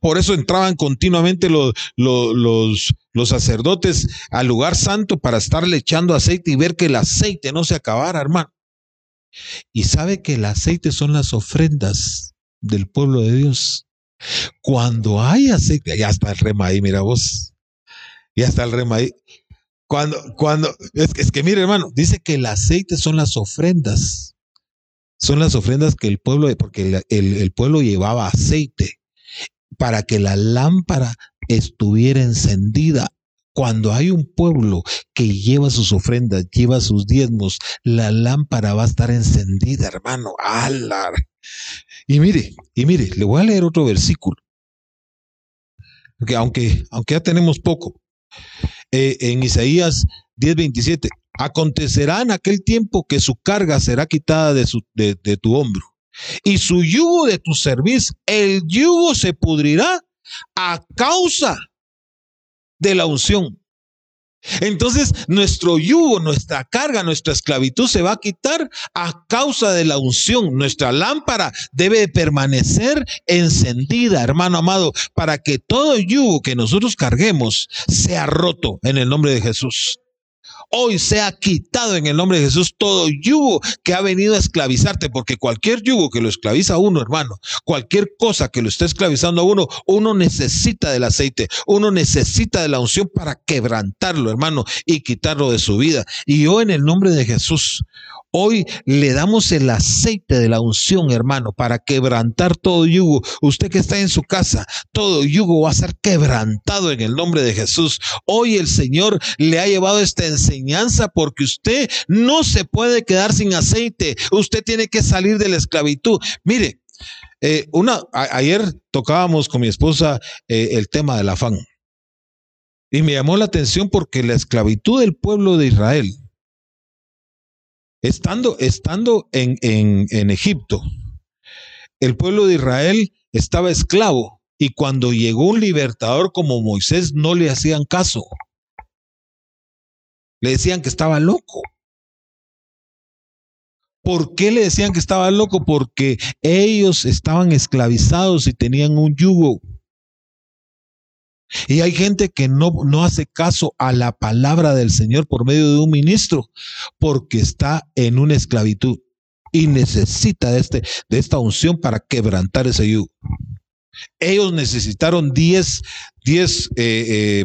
Por eso entraban continuamente los, los, los, sacerdotes al lugar santo para estarle echando aceite y ver que el aceite no se acabara, hermano. Y sabe que el aceite son las ofrendas del pueblo de Dios. Cuando hay aceite, ya está el rema ahí, mira vos. Ya está el rema ahí. Cuando, cuando, es, que mire hermano, dice que el aceite son las ofrendas. Son las ofrendas que el pueblo, porque el, pueblo llevaba aceite para que la lámpara estuviera encendida. Cuando hay un pueblo que lleva sus ofrendas, lleva sus diezmos, la lámpara va a estar encendida, hermano. ¡Alar! Y mire, y mire, le voy a leer otro versículo. Porque aunque, aunque ya tenemos poco, eh, en Isaías 10:27, acontecerá en aquel tiempo que su carga será quitada de, su, de, tu hombro y su yugo de tu cerviz, el yugo se pudrirá a causa de la unción. Entonces nuestro yugo, nuestra carga, nuestra esclavitud se va a quitar a causa de la unción. Nuestra lámpara debe permanecer encendida, hermano amado, para que todo yugo que nosotros carguemos sea roto en el nombre de Jesús hoy sea quitado en el nombre de Jesús todo yugo que ha venido a esclavizarte, porque cualquier yugo que lo esclaviza a uno, hermano, cualquier cosa que lo esté esclavizando a uno, uno necesita del aceite, uno necesita de la unción para quebrantarlo, hermano, y quitarlo de su vida. Y yo en el nombre de Jesús, Hoy le damos el aceite de la unción, hermano, para quebrantar todo yugo. Usted que está en su casa, todo yugo va a ser quebrantado en el nombre de Jesús. Hoy el Señor le ha llevado esta enseñanza porque usted no se puede quedar sin aceite. Usted tiene que salir de la esclavitud. Mire, eh, una, ayer tocábamos con mi esposa eh, el tema del afán. Y me llamó la atención porque la esclavitud del pueblo de Israel Estando, estando en, en, en Egipto, el pueblo de Israel estaba esclavo y cuando llegó un libertador como Moisés no le hacían caso. Le decían que estaba loco. ¿Por qué le decían que estaba loco? Porque ellos estaban esclavizados y tenían un yugo. Y hay gente que no, no hace caso a la palabra del Señor por medio de un ministro porque está en una esclavitud y necesita de, este, de esta unción para quebrantar ese yugo. Ellos necesitaron 10, 10 eh, eh,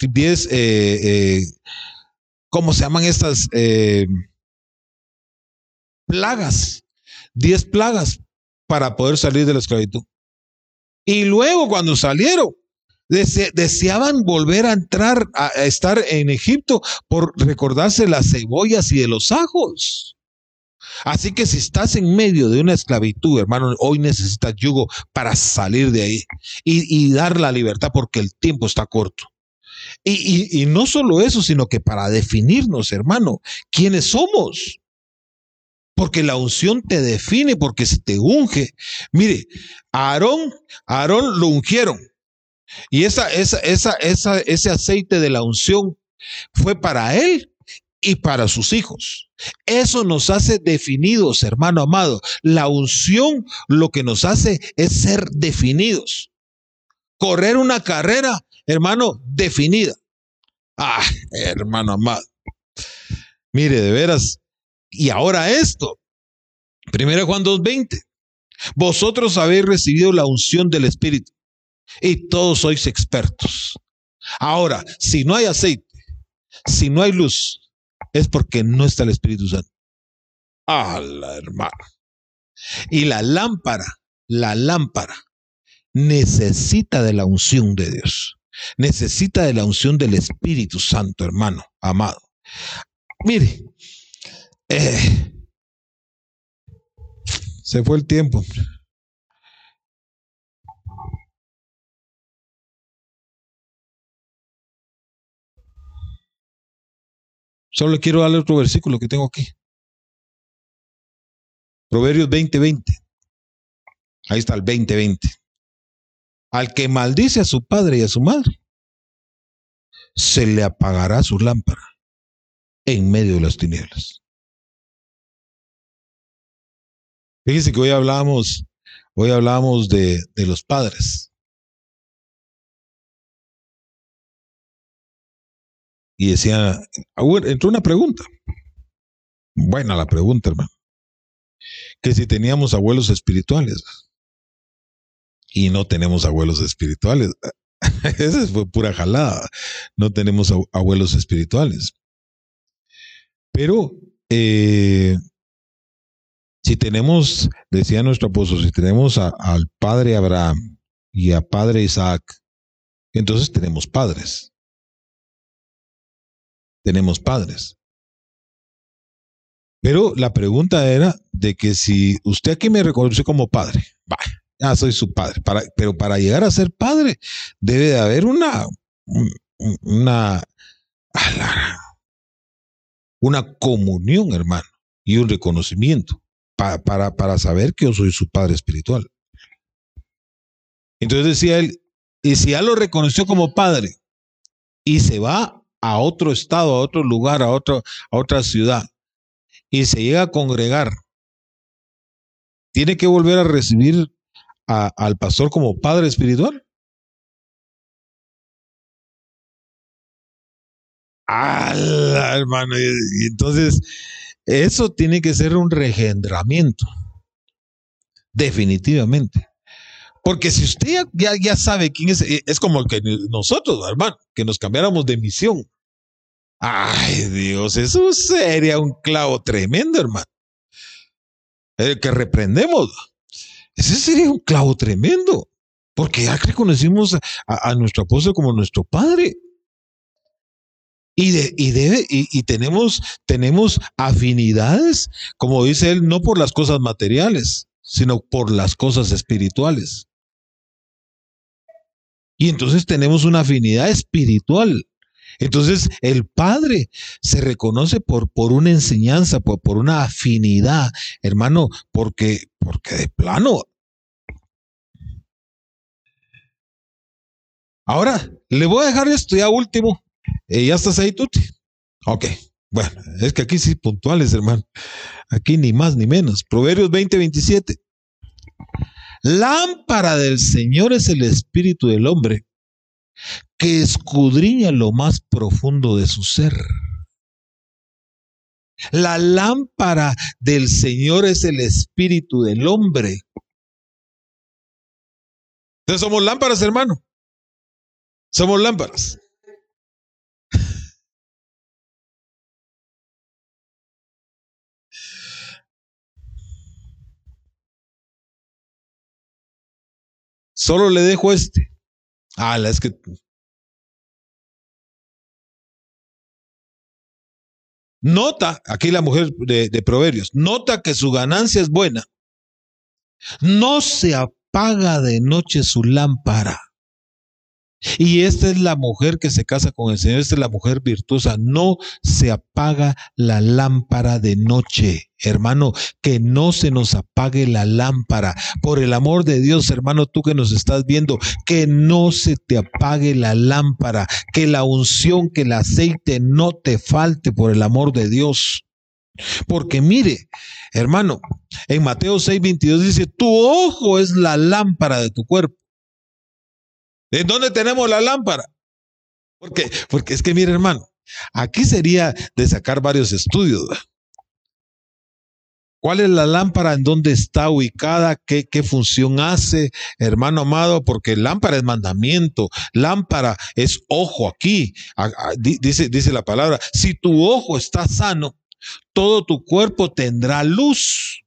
10 eh, ¿cómo se llaman estas eh, plagas? Diez plagas para poder salir de la esclavitud. Y luego cuando salieron, deseaban volver a entrar, a estar en Egipto por recordarse las cebollas y de los ajos. Así que si estás en medio de una esclavitud, hermano, hoy necesitas yugo para salir de ahí y, dar la libertad porque el tiempo está corto. Y, no solo eso, sino que para definirnos, hermano, quiénes somos. Porque la unción te define, porque se te unge. Mire, Aarón, Aarón lo ungieron. Y esa, esa, esa, ese aceite de la unción fue para él y para sus hijos. Eso nos hace definidos, hermano amado. La unción lo que nos hace es ser definidos. Correr una carrera, hermano, definida. Ah, hermano amado. Mire, de veras. Y ahora esto. Primero Juan 2.20. Vosotros habéis recibido la unción del Espíritu y todos sois expertos. Ahora, si no hay aceite, si no hay luz, es porque no está el Espíritu Santo. Ah, la. Y la lámpara, la lámpara, necesita de la unción de Dios. Necesita de la unción del Espíritu Santo, hermano, amado. Mire, eh, se fue el tiempo. Solo quiero darle otro versículo que tengo aquí. Proverbios 20:20. Ahí está el 20:20. Al que maldice a su padre y a su madre, se le apagará su lámpara en medio de las tinieblas. Fíjense que hoy hablamos, hoy hablamos de, de los padres. Y decía, entró una pregunta. Buena la pregunta, hermano. Que si teníamos abuelos espirituales. Y no tenemos abuelos espirituales. Esa fue pura jalada. No tenemos abuelos espirituales. Pero eh, si tenemos, decía nuestro apóstol, si tenemos al padre Abraham y a padre Isaac, entonces tenemos padres tenemos padres. Pero la pregunta era de que si usted aquí me reconoce como padre, va, ya soy su padre, pero para llegar a ser padre debe de haber una, una, una comunión, hermano, y un reconocimiento para, para, para saber que yo soy su padre espiritual. Entonces decía él, y si ya lo reconoció como padre y se va a otro estado, a otro lugar, a, otro, a otra ciudad, y se llega a congregar, ¿tiene que volver a recibir al pastor como padre espiritual? ¡Ala, hermano! Y entonces, eso tiene que ser un regendramiento. Definitivamente. Porque si usted ya, ya, sabe quién es, es como que nosotros, hermano, que nos cambiáramos de misión. Ay, Dios, eso sería un clavo tremendo, hermano. El que reprendemos. Ese sería un clavo tremendo. Porque ya reconocimos a, nuestro apóstol como nuestro padre. Y, de, y, debe, y, tenemos, tenemos afinidades, como dice él, no por las cosas materiales, sino por las cosas espirituales. Y entonces tenemos una afinidad espiritual. Entonces el Padre se reconoce por, por una enseñanza, por, por una afinidad, hermano, porque, porque de plano. Ahora, le voy a dejar esto ya último. Eh, ¿Ya estás ahí, Tuti? Ok, bueno, es que aquí sí puntuales, hermano. Aquí ni más ni menos. Proverbios 20, 27. Lámpara del Señor es el espíritu del hombre que escudriña lo más profundo de su ser. La lámpara del Señor es el espíritu del hombre. Entonces somos lámparas, hermano. Somos lámparas. Solo le dejo este. Ah, es que Nota, aquí la mujer de, de, Proverbios, nota que su ganancia es buena. No se apaga de noche su lámpara. Y esta es la mujer que se casa con el Señor, esta es la mujer virtuosa. No se apaga la lámpara de noche, hermano, que no se nos apague la lámpara. Por el amor de Dios, hermano, tú que nos estás viendo, que no se te apague la lámpara, que la unción, que el aceite no te falte por el amor de Dios. Porque mire, hermano, en Mateo 6:22 dice, tu ojo es la lámpara de tu cuerpo. ¿En dónde tenemos la lámpara? Porque, porque es que, mire, hermano, aquí sería de sacar varios estudios. ¿Cuál es la lámpara? ¿En dónde está ubicada? ¿Qué, ¿Qué, función hace, hermano amado? Porque lámpara es mandamiento, lámpara es ojo aquí. Dice, dice la palabra, si tu ojo está sano, todo tu cuerpo tendrá luz.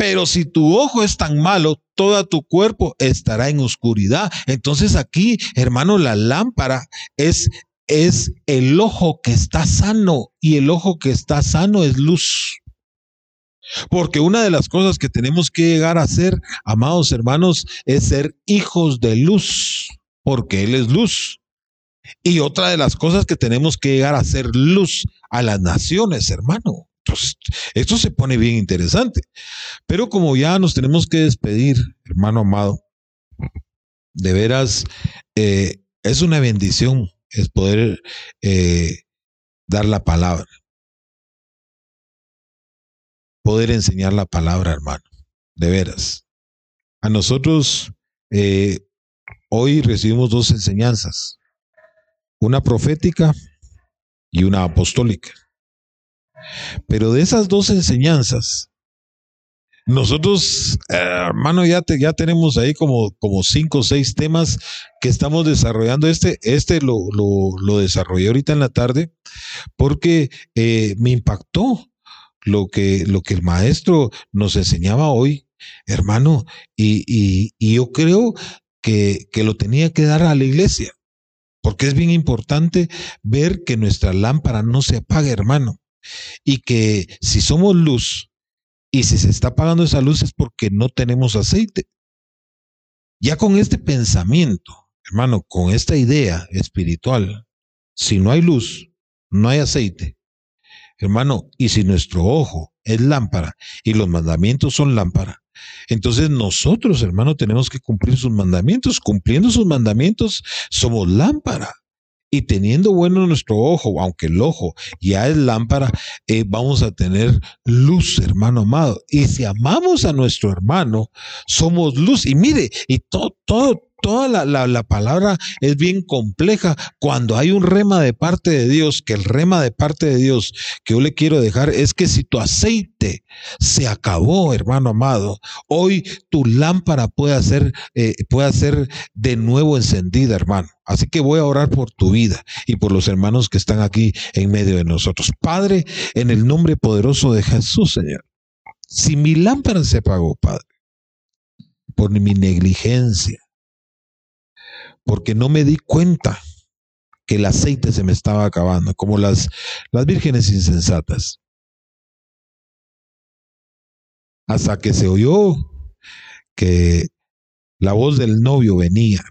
Pero si tu ojo es tan malo, todo tu cuerpo estará en oscuridad. Entonces aquí, hermano, la lámpara es es el ojo que está sano y el ojo que está sano es luz. Porque una de las cosas que tenemos que llegar a ser, amados hermanos, es ser hijos de luz, porque Él es luz. Y otra de las cosas que tenemos que llegar a ser luz a las naciones, hermano. Entonces, esto se pone bien interesante. Pero como ya nos tenemos que despedir, hermano amado, de veras, eh, es una bendición es poder eh, dar la palabra. Poder enseñar la palabra, hermano. De veras. A nosotros eh, hoy recibimos dos enseñanzas. Una profética y una apostólica. Pero de esas dos enseñanzas, nosotros, hermano, ya, ya tenemos ahí como, como cinco o seis temas que estamos desarrollando. Este, este lo, lo, desarrollé ahorita en la tarde porque eh, me impactó lo que, lo que el maestro nos enseñaba hoy, hermano, y, y, y yo creo que, que lo tenía que dar a la iglesia, porque es bien importante ver que nuestra lámpara no se apague, hermano y que si somos luz y si se está apagando esa luz es porque no tenemos aceite. Ya con este pensamiento, hermano, con esta idea espiritual, si no hay luz, no hay aceite. Hermano, y si nuestro ojo es lámpara y los mandamientos son lámpara, entonces nosotros, hermano, tenemos que cumplir sus mandamientos. Cumpliendo sus mandamientos, somos lámpara y teniendo bueno nuestro ojo, aunque el ojo ya es lámpara, eh, vamos a tener luz, hermano amado. Y si amamos a nuestro hermano, somos luz. Y mire, y todo, todo, toda la, palabra es bien compleja. Cuando hay un rema de parte de Dios, que el rema de parte de Dios que yo le quiero dejar es que si tu aceite se acabó, hermano amado, hoy tu lámpara puede ser, eh, puede ser de nuevo encendida, hermano. Así que voy a orar por tu vida y por los hermanos que están aquí en medio de nosotros. Padre, en el nombre poderoso de Jesús, Señor. Si mi lámpara se apagó, Padre, por mi negligencia, porque no me di cuenta que el aceite se me estaba acabando, como las, las vírgenes insensatas. Hasta que se oyó que la voz del novio venía.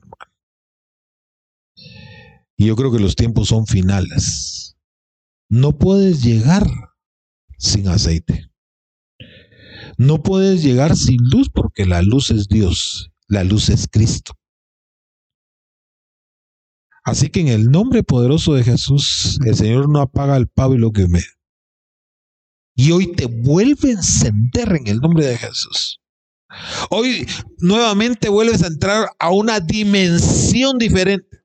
Y yo creo que los tiempos son finales. No puedes llegar sin aceite. No puedes llegar sin luz porque la luz es Dios, la luz es Cristo. Así que en el nombre poderoso de Jesús, el Señor no apaga el pablo que me. Y hoy te vuelve a encender en el nombre de Jesús. Hoy nuevamente vuelves a entrar a una dimensión diferente.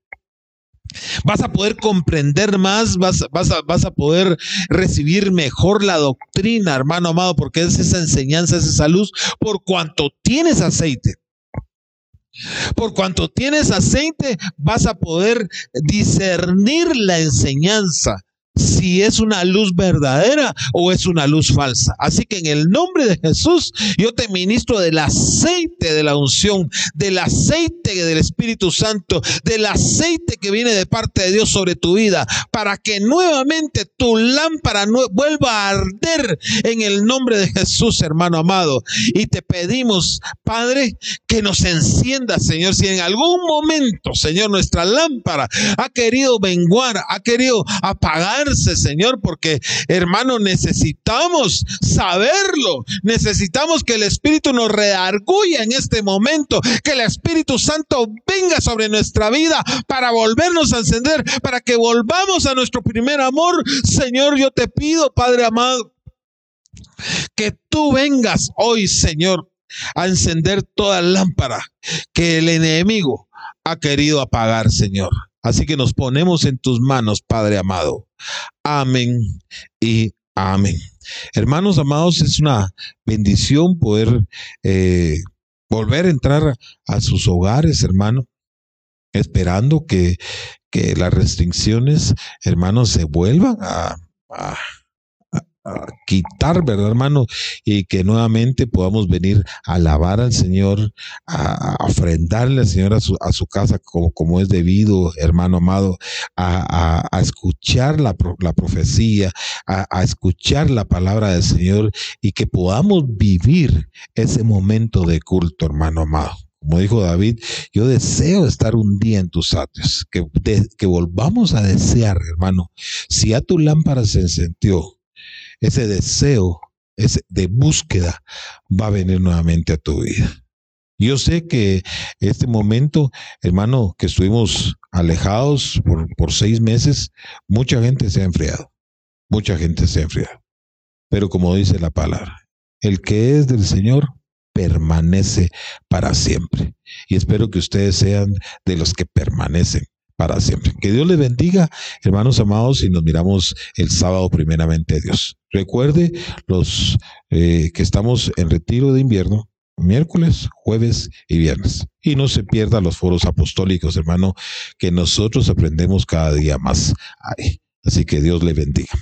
Vas a poder comprender más, vas, vas, a, vas, a, poder recibir mejor la doctrina, hermano amado, porque es esa enseñanza, es esa luz, por cuanto tienes aceite. Por cuanto tienes aceite, vas a poder discernir la enseñanza si es una luz verdadera o es una luz falsa. Así que en el nombre de Jesús, yo te ministro del aceite de la unción, del aceite del Espíritu Santo, del aceite que viene de parte de Dios sobre tu vida, para que nuevamente tu lámpara vuelva a arder en el nombre de Jesús, hermano amado. Y te pedimos, Padre, que nos encienda, Señor, si en algún momento, Señor, nuestra lámpara ha querido menguar, ha querido Señor, porque hermano, necesitamos saberlo, necesitamos que el Espíritu nos redarguya en este momento, que el Espíritu Santo venga sobre nuestra vida para volvernos a encender, para que volvamos a nuestro primer amor. Señor, yo te pido, Padre amado, que tú vengas hoy, Señor, a encender toda lámpara que el enemigo ha querido apagar, Señor. Así que nos ponemos en tus manos, Padre amado. Amén y amén. Hermanos amados, es una bendición poder eh, volver a entrar a sus hogares, hermano, esperando que, que las restricciones, hermanos, se vuelvan a quitar, ¿verdad, hermano? Y que nuevamente podamos venir a alabar al Señor, a, ofrendarle al Señor a su, a su casa como, como es debido, hermano amado, a, a escuchar la, la profecía, a, escuchar la palabra del Señor y que podamos vivir ese momento de culto, hermano amado. Como dijo David, yo deseo estar un día en tus atrios, que, que volvamos a desear, hermano. Si a tu lámpara se encendió, ese deseo ese de búsqueda va a venir nuevamente a tu vida. Yo sé que este momento, hermano, que estuvimos alejados por, por seis meses, mucha gente se ha enfriado. Mucha gente se ha enfriado. Pero como dice la palabra, el que es del Señor permanece para siempre. Y espero que ustedes sean de los que permanecen para siempre. Que Dios les bendiga, hermanos amados, y nos miramos el sábado primeramente Dios. Recuerde los eh, que estamos en retiro de invierno, miércoles, jueves y viernes. Y no se pierda los foros apostólicos, hermano, que nosotros aprendemos cada día más. Así que Dios le bendiga.